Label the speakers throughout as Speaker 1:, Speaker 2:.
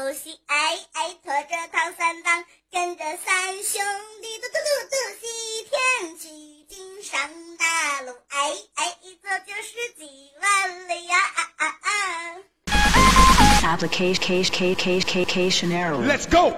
Speaker 1: 游戏，哎哎，拖着唐三藏，跟着三兄弟，嘟嘟嘟嘟西天取经上大路，哎哎，一走就是几万里呀啊啊啊
Speaker 2: ！Application case case case case case error.
Speaker 3: Let's go.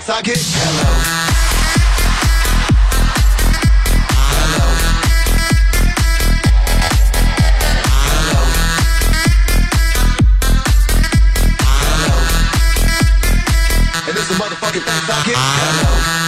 Speaker 4: nights I get hello. motherfucking things I get. Hello.